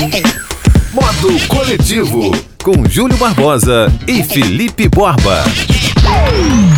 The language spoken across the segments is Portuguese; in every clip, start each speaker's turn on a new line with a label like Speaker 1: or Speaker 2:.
Speaker 1: Modo Coletivo, com Júlio Barbosa e Felipe Borba.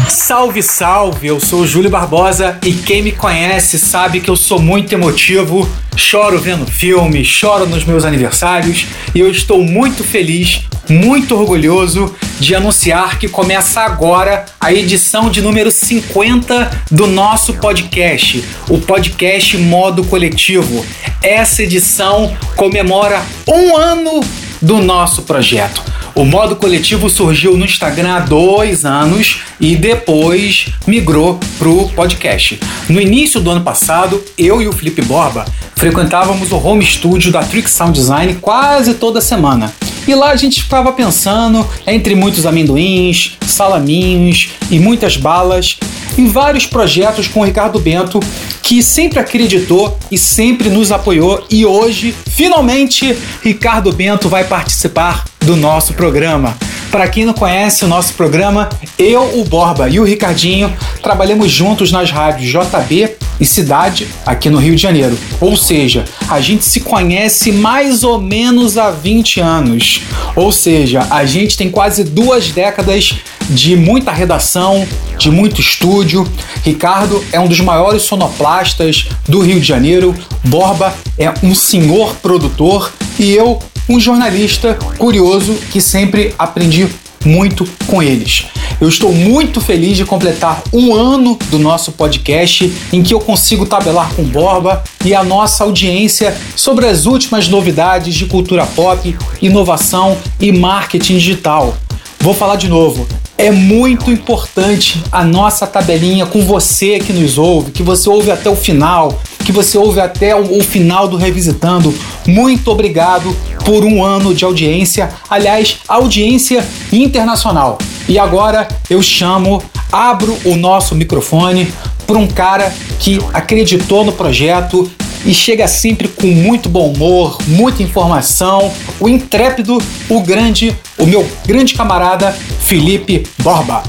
Speaker 2: Salve, salve! Eu sou Júlio Barbosa e quem me conhece sabe que eu sou muito emotivo, choro vendo filmes, choro nos meus aniversários e eu estou muito feliz, muito orgulhoso de anunciar que começa agora a edição de número 50 do nosso podcast, o podcast Modo Coletivo. Essa edição comemora um ano do nosso projeto. O modo coletivo surgiu no Instagram há dois anos e depois migrou pro podcast. No início do ano passado, eu e o Felipe Borba frequentávamos o home studio da Trick Sound Design quase toda semana. E lá a gente ficava pensando, entre muitos amendoins, salaminhos e muitas balas, em vários projetos com o Ricardo Bento, que sempre acreditou e sempre nos apoiou. E hoje, finalmente, Ricardo Bento vai participar do nosso programa. Para quem não conhece o nosso programa, eu, o Borba e o Ricardinho trabalhamos juntos nas rádios JB e Cidade aqui no Rio de Janeiro. Ou seja, a gente se conhece mais ou menos há 20 anos. Ou seja, a gente tem quase duas décadas de muita redação, de muito estúdio. Ricardo é um dos maiores sonoplastas do Rio de Janeiro. Borba é um senhor produtor e eu um jornalista curioso que sempre aprendi muito com eles. Eu estou muito feliz de completar um ano do nosso podcast em que eu consigo tabelar com Borba e a nossa audiência sobre as últimas novidades de cultura pop, inovação e marketing digital. Vou falar de novo. É muito importante a nossa tabelinha com você que nos ouve, que você ouve até o final, que você ouve até o, final do Revisitando. Muito obrigado por um ano de audiência, aliás, audiência internacional. E agora eu chamo, abro o nosso microfone para um cara que acreditou no projeto, e chega sempre com muito bom humor, muita informação. O intrépido, o grande, o meu grande camarada Felipe Borba.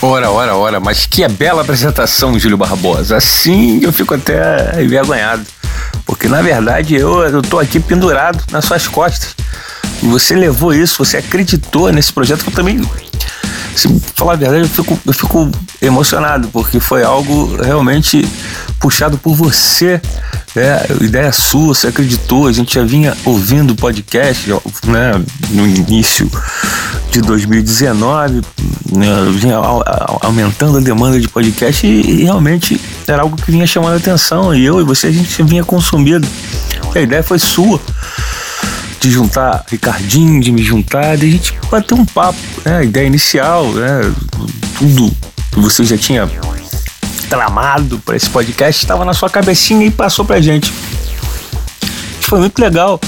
Speaker 3: Ora, ora, ora, mas que bela apresentação, Júlio Barbosa. Assim eu fico até envergonhado. Porque na verdade eu, eu tô aqui pendurado nas suas costas. Você levou isso, você acreditou nesse projeto que eu também se falar a verdade, eu fico, eu fico emocionado, porque foi algo realmente puxado por você. É, ideia sua, você acreditou, a gente já vinha ouvindo o podcast né, no início de 2019, né, vinha aumentando a demanda de podcast e, e, realmente era algo que vinha chamando a atenção. E eu e você, a gente vinha consumindo. E a ideia foi sua de juntar Ricardinho, de me juntar, de a gente bater um papo, né? A ideia inicial, né? Tudo que você já tinha tramado para esse podcast estava na sua cabecinha e passou pra gente. Foi muito legal,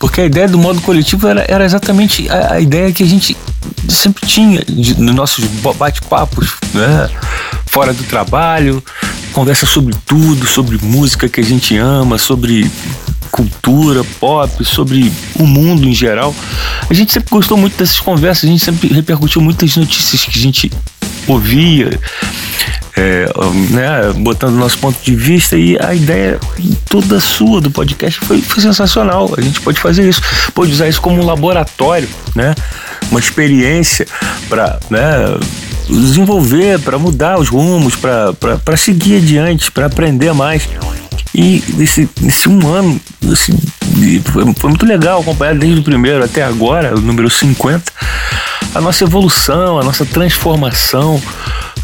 Speaker 3: porque a ideia do modo coletivo era, era exatamente a, a ideia que a gente sempre tinha de, nos nossos bate-papos, né? Fora do trabalho, conversa sobre tudo, sobre música que a gente ama, sobre cultura pop, sobre o mundo em geral. A gente sempre gostou muito dessas conversas, a gente sempre repercutiu muitas notícias que a gente ouvia, é, né, botando nosso ponto de vista e a ideia toda sua do podcast foi, foi sensacional. A gente pode fazer isso, pode usar isso como um laboratório, né? Uma experiência para né, desenvolver, para mudar os rumos, para seguir adiante, para aprender mais. E nesse, nesse um ano, assim, foi, muito legal acompanhar desde o primeiro até agora, o número 50, a nossa evolução, a nossa transformação,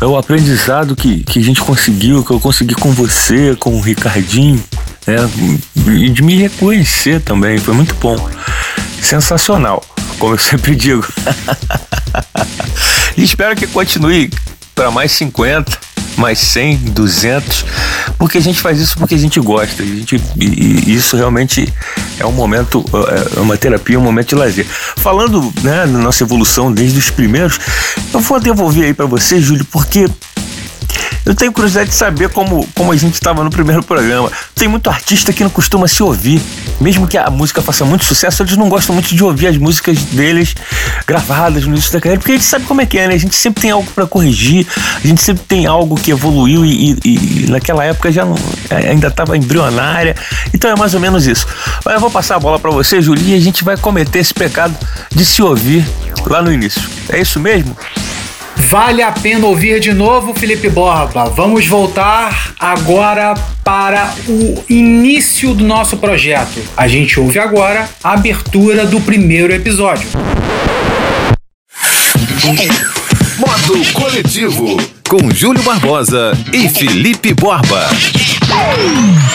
Speaker 3: é o aprendizado que, que a gente conseguiu, que eu consegui com você, com o Ricardinho, né? E de me reconhecer também, foi muito bom. Sensacional, como eu sempre digo. e espero que continue para mais 50 mais 100, 200, porque a gente faz isso porque a gente gosta. A gente, e, isso realmente é um momento, é, é uma terapia, um momento de lazer. Falando né, na nossa evolução desde os primeiros, eu vou devolver aí para você, Júlio, porque Eu tenho curiosidade de saber como, como a gente estava no primeiro programa. Tem muito artista que não costuma se ouvir. Mesmo que a música faça muito sucesso, eles não gostam muito de ouvir as músicas deles gravadas no início da carreira, porque a gente sabe como é que é, né? A gente sempre tem algo para corrigir, a gente sempre tem algo que evoluiu e, e, e naquela época já não, ainda estava embrionária. Então é mais ou menos isso. Mas eu vou passar a bola para você, Julia, e a gente vai cometer esse pecado de se ouvir lá no início. É isso mesmo?
Speaker 2: Vale a pena ouvir de novo, Felipe Borba. Vamos voltar agora para o início do nosso projeto. A gente ouve agora a abertura do primeiro episódio.
Speaker 1: Modo Coletivo, com Júlio Barbosa e Felipe Borba.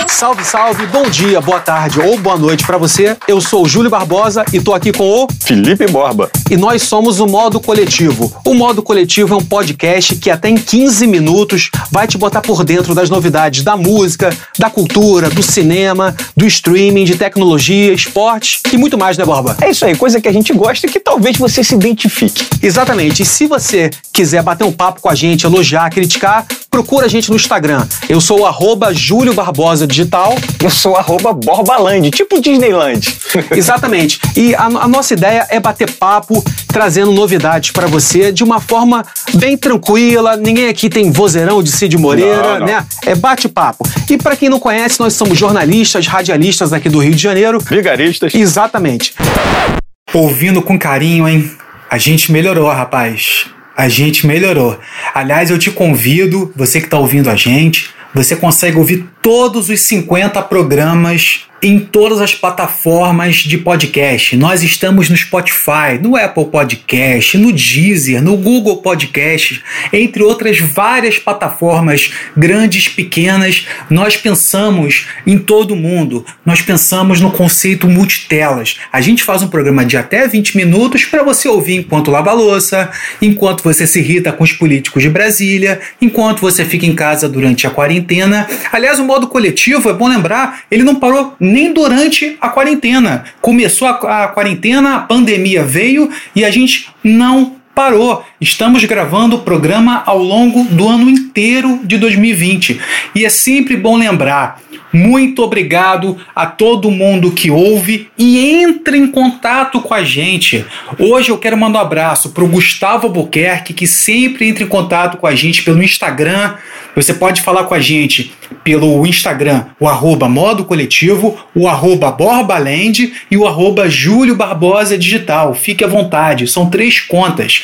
Speaker 4: Salve, salve, bom dia, boa tarde ou boa noite para você. Eu sou o Júlio Barbosa e tô aqui com o
Speaker 5: Felipe Borba.
Speaker 4: E nós somos o Modo Coletivo. O Modo Coletivo é um podcast que até em 15 minutos vai te botar por dentro das novidades da música, da cultura, do cinema, do streaming, de tecnologia, esporte e muito mais, né, Borba?
Speaker 5: É isso aí, coisa que a gente gosta e que talvez você se identifique.
Speaker 4: Exatamente. E se você quiser bater um papo com a gente, elogiar, criticar, procura a gente no Instagram. Eu sou o arroba Júlio Barbosa Digital.
Speaker 5: Eu sou arroba Borbaland, tipo Disneyland.
Speaker 4: Exatamente. E a, a, nossa ideia é bater papo, trazendo novidades para você de uma forma bem tranquila. Ninguém aqui tem vozeirão de Cid Moreira,
Speaker 5: não, não.
Speaker 4: né? É bate-papo. E para quem não conhece, nós somos jornalistas, radialistas aqui do Rio de Janeiro.
Speaker 5: Vigaristas.
Speaker 4: Exatamente.
Speaker 2: Ouvindo com carinho, hein? A gente melhorou, rapaz. A gente melhorou. Aliás, eu te convido, você que está ouvindo a gente, você consegue ouvir todos os 50 programas em todas as plataformas de podcast. Nós estamos no Spotify, no Apple Podcast, no Deezer, no Google Podcast, entre outras várias plataformas grandes, pequenas. Nós pensamos em todo mundo. Nós pensamos no conceito multitelas. A gente faz um programa de até 20 minutos para você ouvir enquanto lava louça, enquanto você se irrita com os políticos de Brasília, enquanto você fica em casa durante a quarentena. Aliás, o modo coletivo, é bom lembrar, ele não parou nem durante a quarentena. Começou a, a quarentena, a pandemia veio e a gente não parou. Estamos gravando o programa ao longo do ano inteiro de 2020. E é sempre bom lembrar: muito obrigado a todo mundo que ouve e entra em contato com a gente. Hoje eu quero mandar um abraço para o Gustavo Albuquerque, que sempre entra em contato com a gente pelo Instagram. Você pode falar com a gente pelo Instagram, o arroba modo coletivo, o arroba borbaland e o arroba Júlio Barbosa Digital. Fique à vontade, são três contas.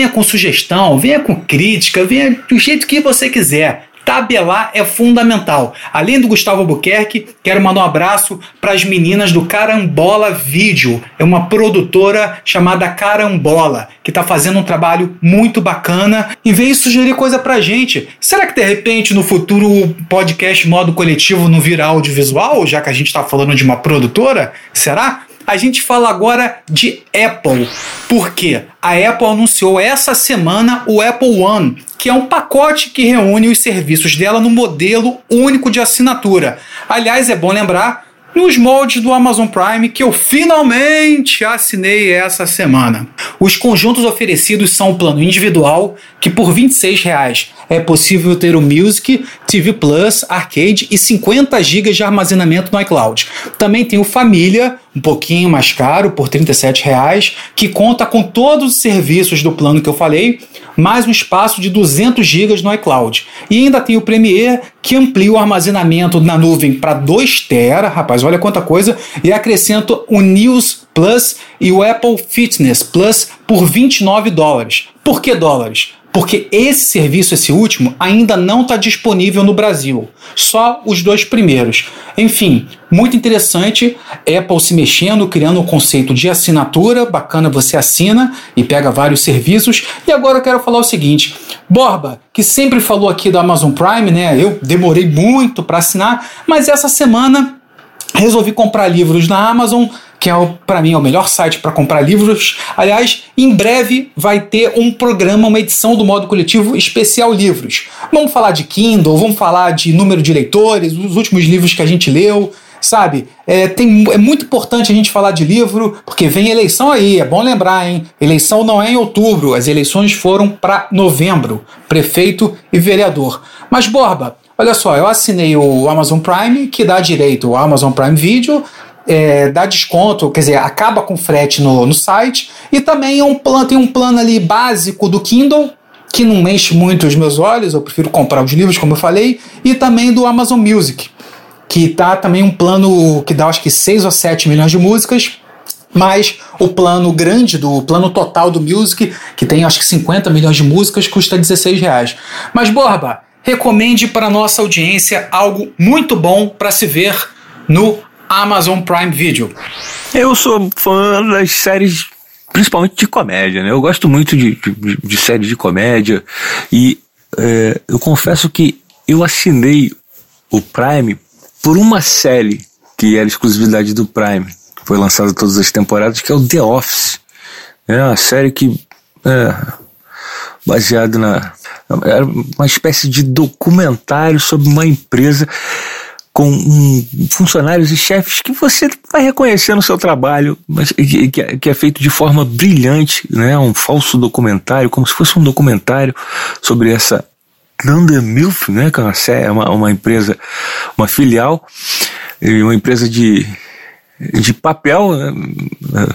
Speaker 2: Venha com sugestão, venha com crítica, venha do jeito que você quiser tabelar é fundamental. Além do Gustavo Albuquerque, quero mandar um abraço para as meninas do Carambola Vídeo. É uma produtora chamada Carambola, que está fazendo um trabalho muito bacana e veio sugerir coisa pra gente. Será que de repente no futuro o podcast modo coletivo não vira audiovisual, já que a gente está falando de uma produtora? Será? A gente fala agora de Apple. Por quê? A Apple anunciou essa semana o Apple One, que é um pacote que reúne os serviços dela no modelo único de assinatura. Aliás, é bom lembrar nos moldes do Amazon Prime que eu finalmente assinei essa semana. Os conjuntos oferecidos são o plano individual, que por R$ 26,00 é possível ter o Music, TV Plus, Arcade e 50 GB de armazenamento no iCloud. Também tem o Família, um pouquinho mais caro, por R$ 37,00, que conta com todos os serviços do plano que eu falei, mais um espaço de 200 GB no iCloud. E ainda tem o Premiere, que amplia o armazenamento na nuvem para 2 TB, rapaz, olha quanta coisa, e acrescenta o News Plus e o Apple Fitness Plus por 29 dólares. Por que dólares? Porque esse serviço, esse último, ainda não está disponível no Brasil. Só os dois primeiros. Enfim, muito interessante. Apple se mexendo, criando um conceito de assinatura. Bacana, você assina e pega vários serviços. E agora eu quero falar o seguinte: Borba, que sempre falou aqui da Amazon Prime, né? Eu demorei muito para assinar, mas essa semana resolvi comprar livros na Amazon que é para mim é o melhor site para comprar livros. Aliás, em breve vai ter um programa, uma edição do modo coletivo especial livros. Vamos falar de Kindle, vamos falar de número de leitores, os últimos livros que a gente leu. sabe? É, tem, é muito importante a gente falar de livro, porque vem eleição aí, é bom lembrar, hein? Eleição não é em outubro, as eleições foram para novembro, prefeito e vereador. Mas, Borba, olha só, eu assinei o Amazon Prime, que dá direito ao Amazon Prime Video, é, dá desconto, quer dizer, acaba com frete no, no site, e também é um plano, tem um plano ali básico do Kindle, que não enche muito os meus olhos, eu prefiro comprar os livros, como eu falei, e também do Amazon Music, que tá também um plano que dá acho que 6 ou 7 milhões de músicas, mas o plano grande do plano total do Music, que tem acho que 50 milhões de músicas, custa 16 reais. Mas Borba, recomende para nossa audiência algo muito bom para se ver no Amazon Prime Video.
Speaker 3: Eu sou fã das séries principalmente de comédia, né? Eu gosto muito de, de, de séries de comédia e é, eu confesso que eu assinei o Prime por uma série que era exclusividade do Prime, que foi lançada todas as temporadas, que é o The Office. É uma série que é baseada na era uma espécie de documentário sobre uma empresa com um, funcionários e chefes que você vai reconhecer no seu trabalho, mas que, é, que, é feito de forma brilhante, né? um falso documentário, como se fosse um documentário sobre essa Thunder Milf, né? que é uma, uma empresa, uma filial, uma empresa de, de papel, né?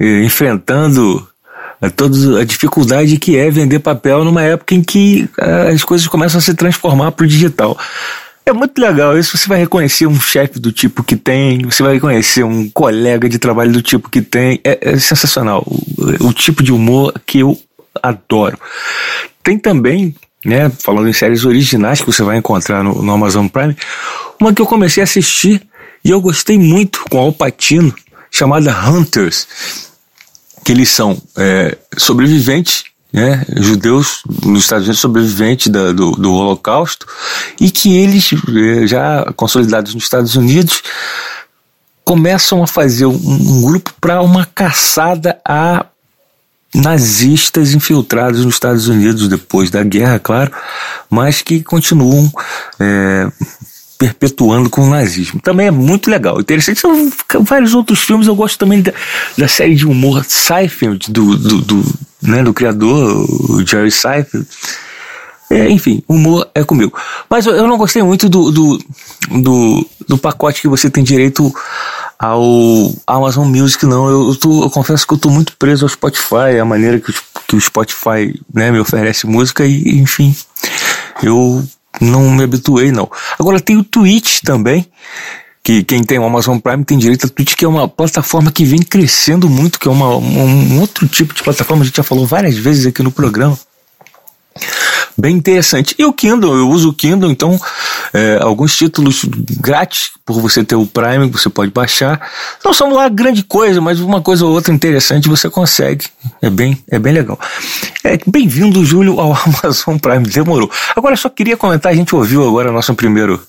Speaker 3: enfrentando toda a dificuldade que é vender papel numa época em que as coisas começam a se transformar para o digital. É muito legal isso. Você vai reconhecer um chefe do tipo que tem, você vai reconhecer um colega de trabalho do tipo que tem. É, é sensacional. O, o, tipo de humor que eu adoro. Tem também, né, falando em séries originais que você vai encontrar no, no Amazon Prime, uma que eu comecei a assistir e eu gostei muito com Al Pacino, chamada Hunters. Que eles são é, sobreviventes né, judeus nos Estados Unidos sobreviventes da, do, do Holocausto e que eles, eh, já consolidados nos Estados Unidos, começam a fazer um, um grupo para uma caçada a nazistas infiltrados nos Estados Unidos depois da guerra, claro, mas que continuam é, perpetuando com o nazismo. Também é muito legal. Interessante são vários outros filmes. Eu gosto também da, da série de humor Seinfeld, do, do, do né, do criador, o Jerry Seinfeld. É, enfim, humor é comigo. Mas eu, não gostei muito do, do, do, do, pacote que você tem direito ao Amazon Music, não. Eu, tô, eu confesso que eu estou muito preso ao Spotify, a maneira que, que o Spotify né, me oferece música e, enfim, eu não me habituei, não. Agora tem o Twitch também, que quem tem o Amazon Prime tem direito a Twitch, que é uma plataforma que vem crescendo muito, que é uma, um outro tipo de plataforma, a gente já falou várias vezes aqui no programa. Bem interessante. E o Kindle, eu uso o Kindle, então é, alguns títulos grátis por você ter o Prime, você pode baixar. Não são lá grande coisa, mas uma coisa ou outra interessante você consegue. É bem, é bem legal. É, Bem-vindo, Júlio, ao Amazon Prime. Demorou. Agora, só queria comentar, a gente ouviu agora nosso primeiro,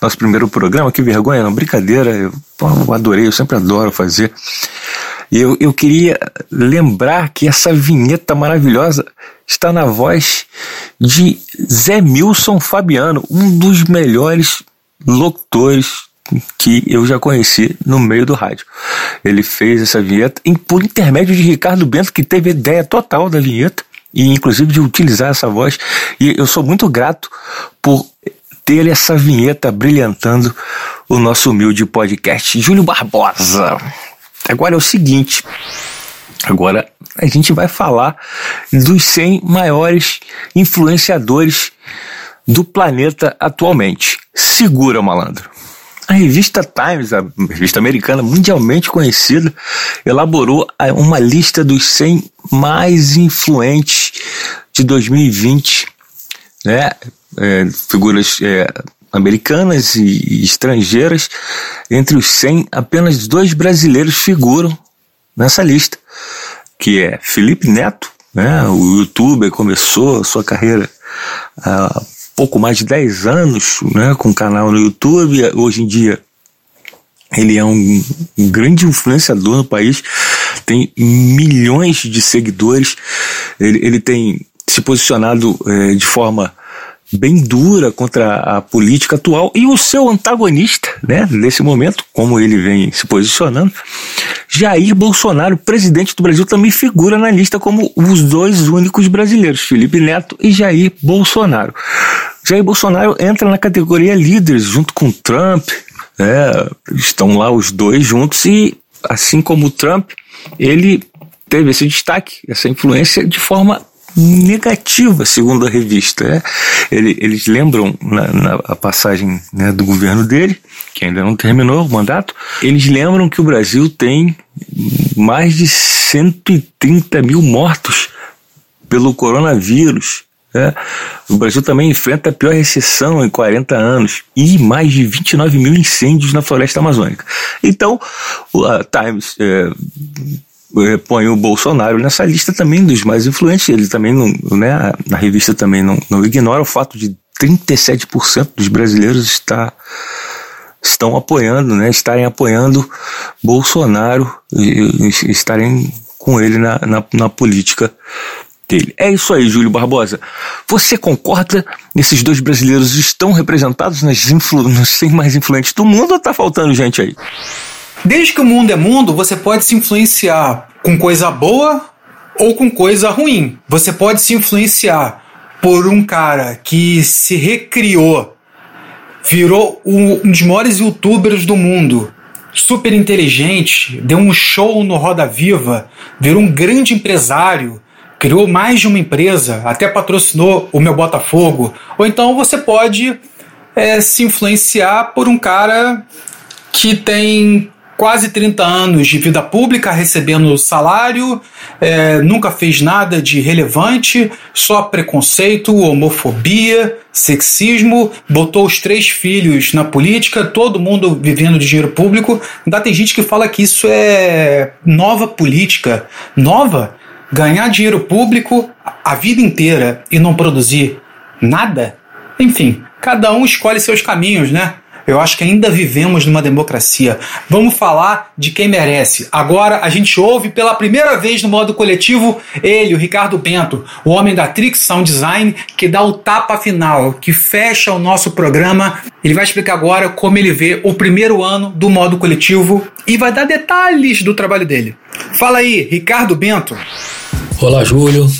Speaker 3: nosso primeiro programa, que vergonha, não, brincadeira, eu, eu adorei, eu sempre adoro fazer. Eu, eu queria lembrar que essa vinheta maravilhosa está na voz de Zé Milson Fabiano, um dos melhores locutores que eu já conheci no meio do rádio. Ele fez essa vinheta por intermédio de Ricardo Bento, que teve a ideia total da vinheta e inclusive de utilizar essa voz. E eu sou muito grato por ter essa vinheta brilhantando o nosso humilde podcast. Júlio Barbosa. Agora é o seguinte. Agora a gente vai falar dos 100 maiores influenciadores do planeta atualmente. Segura, malandro. A revista Times, a revista americana mundialmente conhecida, elaborou uma lista dos 100 mais influentes de 2020, né? É, figuras é, americanas e estrangeiras. Entre os 100, apenas dois brasileiros figuram nessa lista, que é Felipe Neto, né? O youtuber começou sua carreira há pouco mais de 10 anos, né? Com um canal no YouTube. Hoje em dia ele é um, um grande influenciador no país, tem milhões de seguidores. Ele, ele tem se posicionado é, de forma bem dura contra a política atual e o seu antagonista, né, nesse momento, como ele vem se posicionando, Jair Bolsonaro, presidente do Brasil, também figura na lista como os dois únicos brasileiros, Felipe Neto e Jair Bolsonaro. Jair Bolsonaro entra na categoria líderes junto com Trump, né, estão lá os dois juntos e, assim como o Trump, ele teve esse destaque, essa influência de forma negativa, segundo a revista. Né? Ele, eles lembram na, na passagem né, do governo dele, que ainda não terminou o mandato, eles lembram que o Brasil tem mais de 130 mil mortos pelo coronavírus. Né? O Brasil também enfrenta a pior recessão em 40 anos e mais de 29 mil incêndios na floresta amazônica. Então, a Times é, é, põe o Bolsonaro nessa lista também dos mais influentes. Ele também não, né, revista também não, não ignora o fato de 37% dos brasileiros estão apoiando, né, estarem apoiando Bolsonaro e, e estarem com ele na, na, na política dele. É isso aí, Júlio Barbosa. Você concorda? Esses dois brasileiros estão representados nas, influ 100 mais influentes do mundo ou tá faltando gente aí?
Speaker 2: Desde que o mundo é mundo, você pode se influenciar com coisa boa ou com coisa ruim. Você pode se influenciar por um cara que se recriou, virou um dos maiores youtubers do mundo, super inteligente, deu um show no Roda Viva, virou um grande empresário, criou mais de uma empresa, até patrocinou o meu Botafogo. Ou então você pode é, se influenciar por um cara que tem quase 30 anos de vida pública recebendo salário, é, nunca fez nada de relevante, só preconceito, homofobia, sexismo, botou os três filhos na política, todo mundo vivendo de dinheiro público. Ainda tem gente que fala que isso é nova política. Nova? Ganhar dinheiro público a vida inteira e não produzir nada? Enfim, cada um escolhe seus caminhos, né? Eu acho que ainda vivemos numa democracia. Vamos falar de quem merece. Agora a gente ouve pela primeira vez no modo coletivo ele, o Ricardo Bento, o homem da Trix Sound Design, que dá o tapa final, que fecha o nosso programa. Ele vai explicar agora como ele vê o primeiro ano do modo coletivo e vai dar detalhes do trabalho dele. Fala aí, Ricardo Bento.
Speaker 6: Olá, Júlio.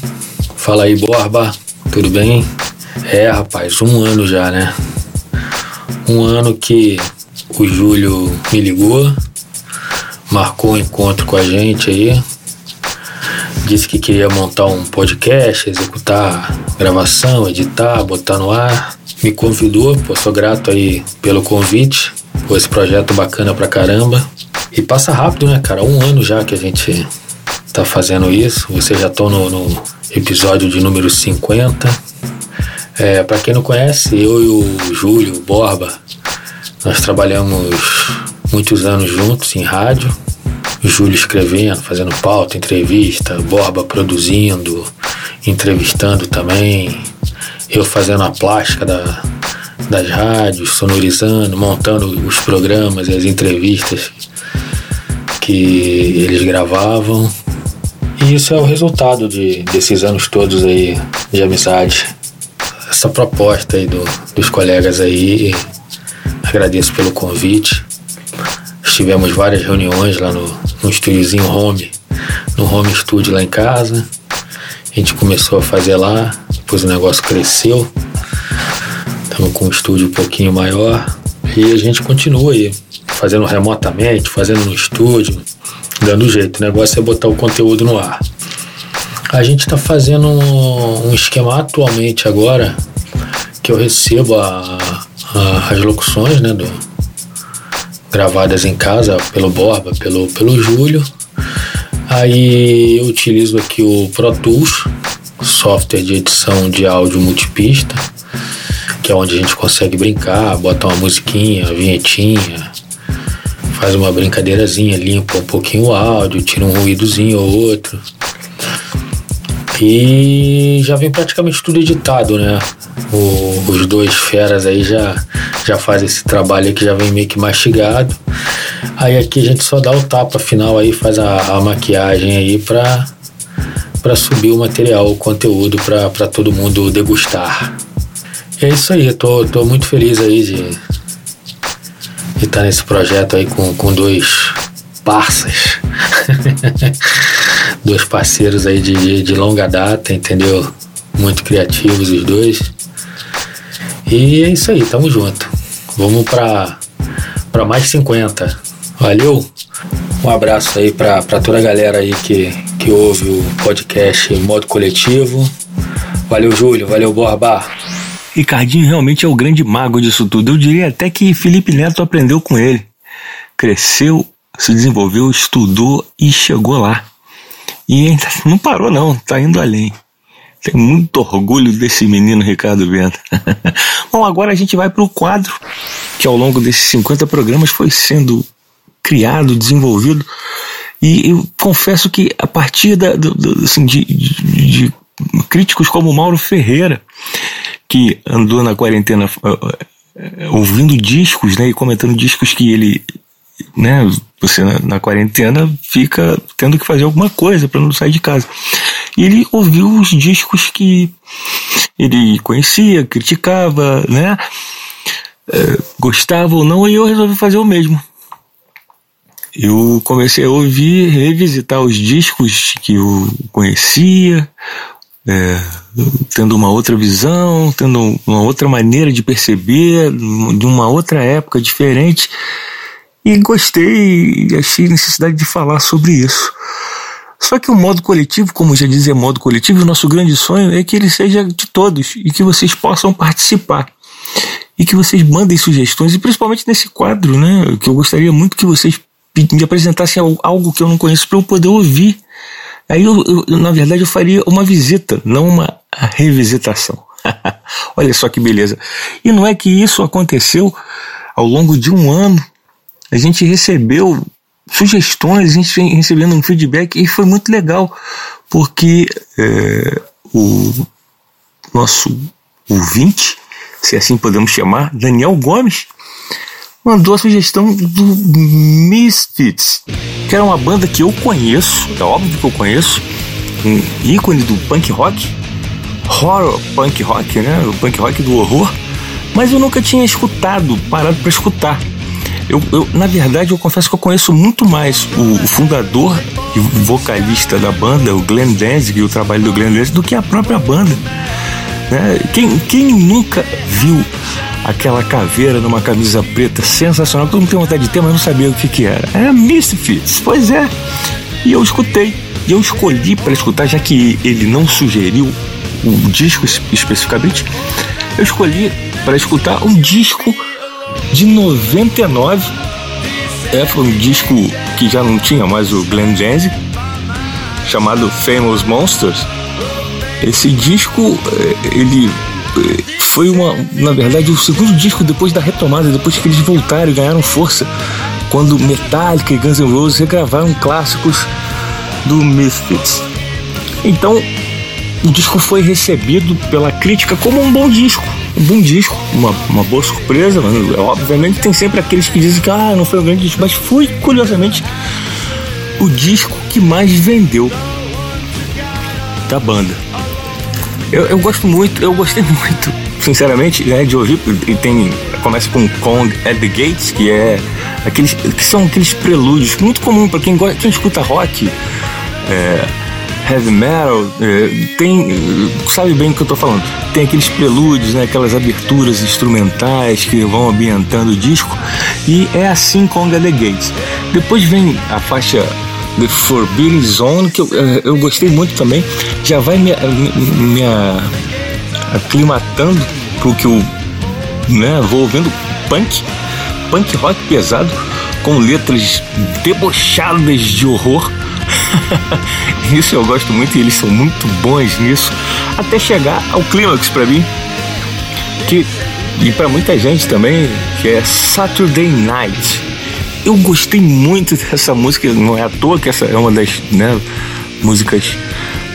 Speaker 6: Fala aí, Borba. Tudo bem? É, rapaz, um ano já, né? Um ano que o Júlio me ligou, marcou um encontro com a gente aí, disse que queria montar um podcast, executar gravação, editar, botar no ar. Me convidou, pô, sou grato aí pelo convite, por esse projeto bacana pra caramba. E passa rápido, né, cara? Um ano já que a gente tá fazendo isso. Vocês já estão no, no episódio de número 50. É, para quem não conhece, eu e o Júlio Borba, nós trabalhamos muitos anos juntos em rádio. O Júlio escrevendo, fazendo pauta, entrevista, Borba produzindo, entrevistando também. Eu fazendo a plástica da, das rádios, sonorizando, montando os programas e as entrevistas que eles gravavam. E isso é o resultado de, desses anos todos aí de amizade essa proposta aí do, dos colegas aí. Agradeço pelo convite. Tivemos várias reuniões lá no, no estúdiozinho home, no home studio lá em casa. A gente começou a fazer lá, depois o negócio cresceu. Estamos com um estúdio um pouquinho maior. E a gente continua aí, fazendo remotamente, fazendo no estúdio, dando jeito. O negócio é botar o conteúdo no ar. A gente está fazendo um, um, esquema atualmente agora que eu recebo a, a, as locuções, né, do, gravadas em casa pelo Borba, pelo, pelo Júlio. Aí eu utilizo aqui o Pro Tools, software de edição de áudio multipista, que é onde a gente consegue brincar, bota uma musiquinha, uma vinhetinha, faz uma brincadeirazinha, limpa um pouquinho o áudio, tira um ruídozinho ou outro. E já vem praticamente tudo editado, né? O, os dois feras aí já, já fazem esse trabalho que já vem meio que mastigado. Aí aqui a gente só dá o tapa final aí, faz a, a maquiagem aí pra, pra subir o material, o conteúdo pra, pra todo mundo degustar. É isso aí, tô, tô muito feliz aí de estar nesse projeto aí com, com dois parças, dois parceiros aí de, de, de longa data, entendeu? Muito criativos os dois. E é isso aí, tamo junto. Vamos pra, pra mais 50. Valeu! Um abraço aí pra toda a galera aí que, que ouve o podcast em modo coletivo. Valeu, Júlio. Valeu, Borba.
Speaker 3: Ricardinho realmente é o grande mago disso tudo. Eu diria até que Felipe Neto aprendeu com ele. Cresceu, se desenvolveu, estudou e chegou lá. E não parou, não, tá indo além. Tenho muito orgulho desse menino Ricardo Bento. Bom, agora a gente vai para o quadro que ao longo desses 50 programas foi sendo criado, desenvolvido. E eu confesso que a partir da, do, do, assim, de, de, de, críticos como Mauro Ferreira, que andou na quarentena uh, ouvindo discos né, e comentando discos que ele. Né, você na, na quarentena fica tendo que fazer alguma coisa para não sair de casa. E ele ouviu os discos que ele conhecia, criticava, né? Uh, gostava ou não, e eu resolvi fazer o mesmo eu comecei a ouvir, revisitar os discos que eu conhecia, é, tendo uma outra visão, tendo uma outra maneira de perceber, de uma outra época diferente. E gostei e achei necessidade de falar sobre isso. Só que o modo coletivo, como já dizia modo coletivo, o nosso grande sonho é que ele seja de todos e que vocês possam participar. E que vocês mandem sugestões, e principalmente nesse quadro, né? Que eu gostaria muito que vocês me apresentassem algo que eu não conheço para eu poder ouvir. Aí, eu, eu, na verdade, eu faria uma visita, não uma revisitação. Olha só que beleza. E não é que isso aconteceu ao longo de um ano. A gente recebeu sugestões, a gente vem recebendo um feedback e foi muito legal, porque é, o nosso ouvinte, se assim podemos chamar, Daniel Gomes, mandou a sugestão do Misfits, que era uma banda que eu conheço, é óbvio que eu conheço, um ícone do punk rock, horror punk rock, né? O punk rock do horror, mas eu nunca tinha escutado, parado para escutar. Eu, eu, na verdade, eu confesso que eu conheço muito mais o, fundador e vocalista da banda, o Glenn Danzig, e o trabalho do Glenn Danzig, do que a própria banda. Né? Quem, quem nunca viu aquela caveira numa camisa preta sensacional. Todo mundo tem vontade de ter, mas não sabia o que, que era. É Misfits, pois é. E eu escutei. E eu escolhi para escutar, já que ele não sugeriu o disco especificamente, eu escolhi para escutar um disco de 99. É, foi um disco que já não tinha mais o Glenn Danzig, chamado Famous Monsters. Esse disco, é, ele foi uma, na verdade, o segundo disco depois da retomada, depois que eles voltaram e ganharam força, quando Metallica e Guns N' Roses regravaram clássicos do Misfits. Então, o disco foi recebido pela crítica como um bom disco, bom disco, uma, uma boa surpresa. Mas, obviamente, tem sempre aqueles que dizem que ah, não foi um grande disco, mas foi, curiosamente, o disco que mais vendeu da banda. Eu, eu gosto muito, eu gostei muito, sinceramente, né, de ouvir. E tem. Começa com Kong at the Gates, que é aqueles. que são aqueles prelúdios, muito comum para quem gosta, quem escuta rock. É, heavy metal, é, tem, sabe bem o que eu tô falando. Tem aqueles prelúdios, né, aquelas aberturas instrumentais que vão ambientando o disco, e é assim com The Gates. Depois vem a faixa The Forbidden Zone, que eu, eh, eu gostei muito também, já vai me, me, me aclimatando pro que eu né, vou ouvindo punk, punk rock pesado, com letras debochadas de horror. isso eu gosto muito e eles são muito bons nisso, até chegar ao clímax para mim, que e para muita gente também, que é Saturday Night eu gostei muito dessa música, não é à toa que essa é uma das né, músicas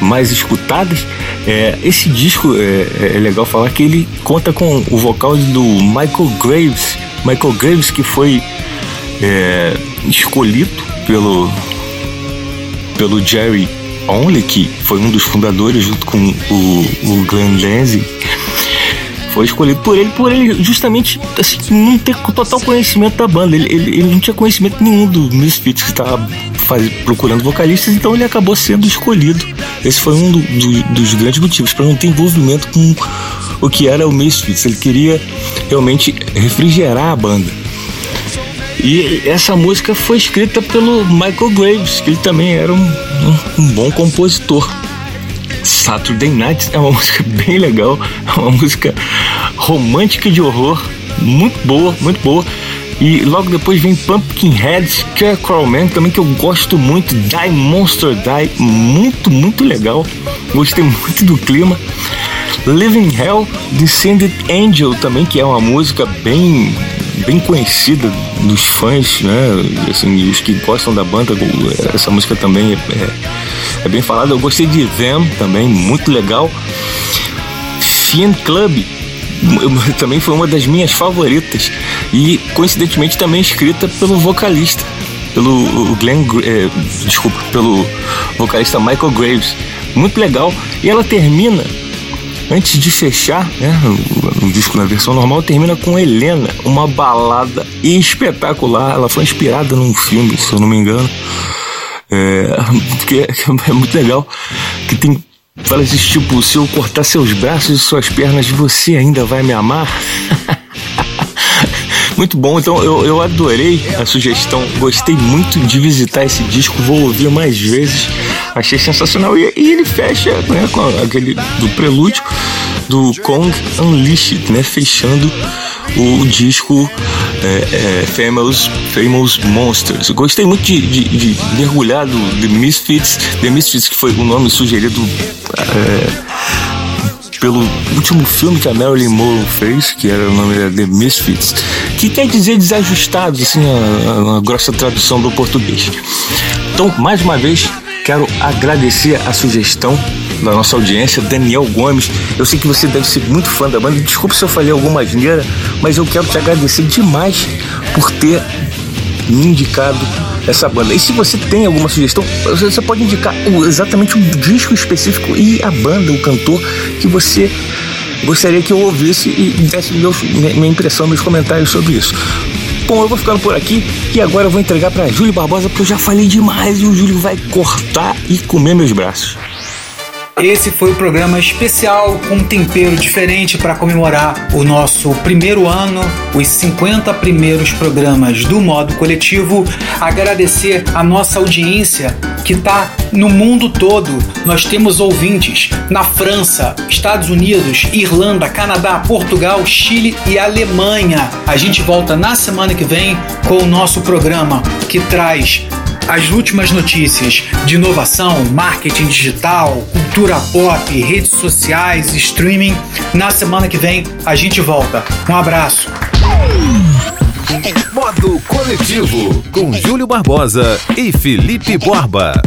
Speaker 3: mais escutadas. É, esse disco é, é, legal falar que ele conta com o vocal do Michael Graves. Michael Graves que foi é, escolhido pelo, pelo Jerry Only, que foi um dos fundadores junto com o, o Glenn Danzig Foi escolhido por ele, por ele justamente assim, não ter total conhecimento da banda. Ele, ele, ele não tinha conhecimento nenhum do Misfits que estava procurando vocalistas, então ele acabou sendo escolhido. Esse foi um do, do, dos grandes motivos, para não ter envolvimento com o que era o Misfits. Ele queria realmente refrigerar a banda. E essa música foi escrita pelo Michael Graves, que ele também era um, um, um bom compositor. Saturday Night é uma música bem legal, é uma música romântica de horror, muito boa, muito boa. E logo depois vem Pumpkinhead, Scarecrow Man, também que eu gosto muito, Die Monster Die, muito, muito legal. Gostei muito do clima. Living Hell, Descended Angel também, que é uma música bem bem conhecida dos fãs, né? Assim, os que gostam da banda, essa música também é, é, é bem falada. Eu gostei de Them também, muito legal. Fiend Club também foi uma das minhas favoritas e coincidentemente também escrita pelo vocalista, pelo Glenn, é, desculpa, pelo vocalista Michael Graves. Muito legal. E ela termina Antes de fechar, né, o, o, disco na versão normal termina com Helena, uma balada espetacular. Ela foi inspirada num filme, se eu não me engano. É, que é, é muito legal. Que tem esse tipo, se eu cortar seus braços e suas pernas, você ainda vai me amar? muito bom, então eu, eu adorei a sugestão, gostei muito de visitar esse disco, vou ouvir mais vezes, achei sensacional. E, e ele fecha né, com aquele do prelúdio do Kong Unleashed, né, fechando o disco é, é, Famous, Famous Monsters. Gostei muito de, de, de, mergulhar do The Misfits, The Misfits que foi o nome sugerido é, pelo último filme que a Marilyn Monroe fez, que era o nome The Misfits, que quer dizer desajustados, assim, a, a, a grossa tradução do português. Então, mais uma vez, quero agradecer a sugestão da nossa audiência, Daniel Gomes. Eu sei que você deve ser muito fã da banda. Desculpe se eu falei alguma asneira, mas eu quero te agradecer demais por ter me indicado essa banda. E se você tem alguma sugestão, você pode indicar exatamente o disco específico e a banda, o cantor que você gostaria que eu ouvisse e desse minha impressão, meus comentários sobre isso. Bom, eu vou ficando por aqui e agora eu vou entregar para Júlio Barbosa porque eu já falei demais e o Júlio vai cortar e comer meus braços.
Speaker 2: Esse foi o programa especial com um tempero diferente para comemorar o nosso primeiro ano, os 50 primeiros programas do modo coletivo. Agradecer a nossa audiência que está no mundo todo. Nós temos ouvintes na França, Estados Unidos, Irlanda, Canadá, Portugal, Chile e Alemanha. A gente volta na semana que vem com o nosso programa que traz as últimas notícias de inovação, marketing digital, cultura pop, redes sociais, streaming. Na semana que vem a gente volta. Um abraço.
Speaker 1: Modo Coletivo com Júlio Barbosa e Felipe Borba.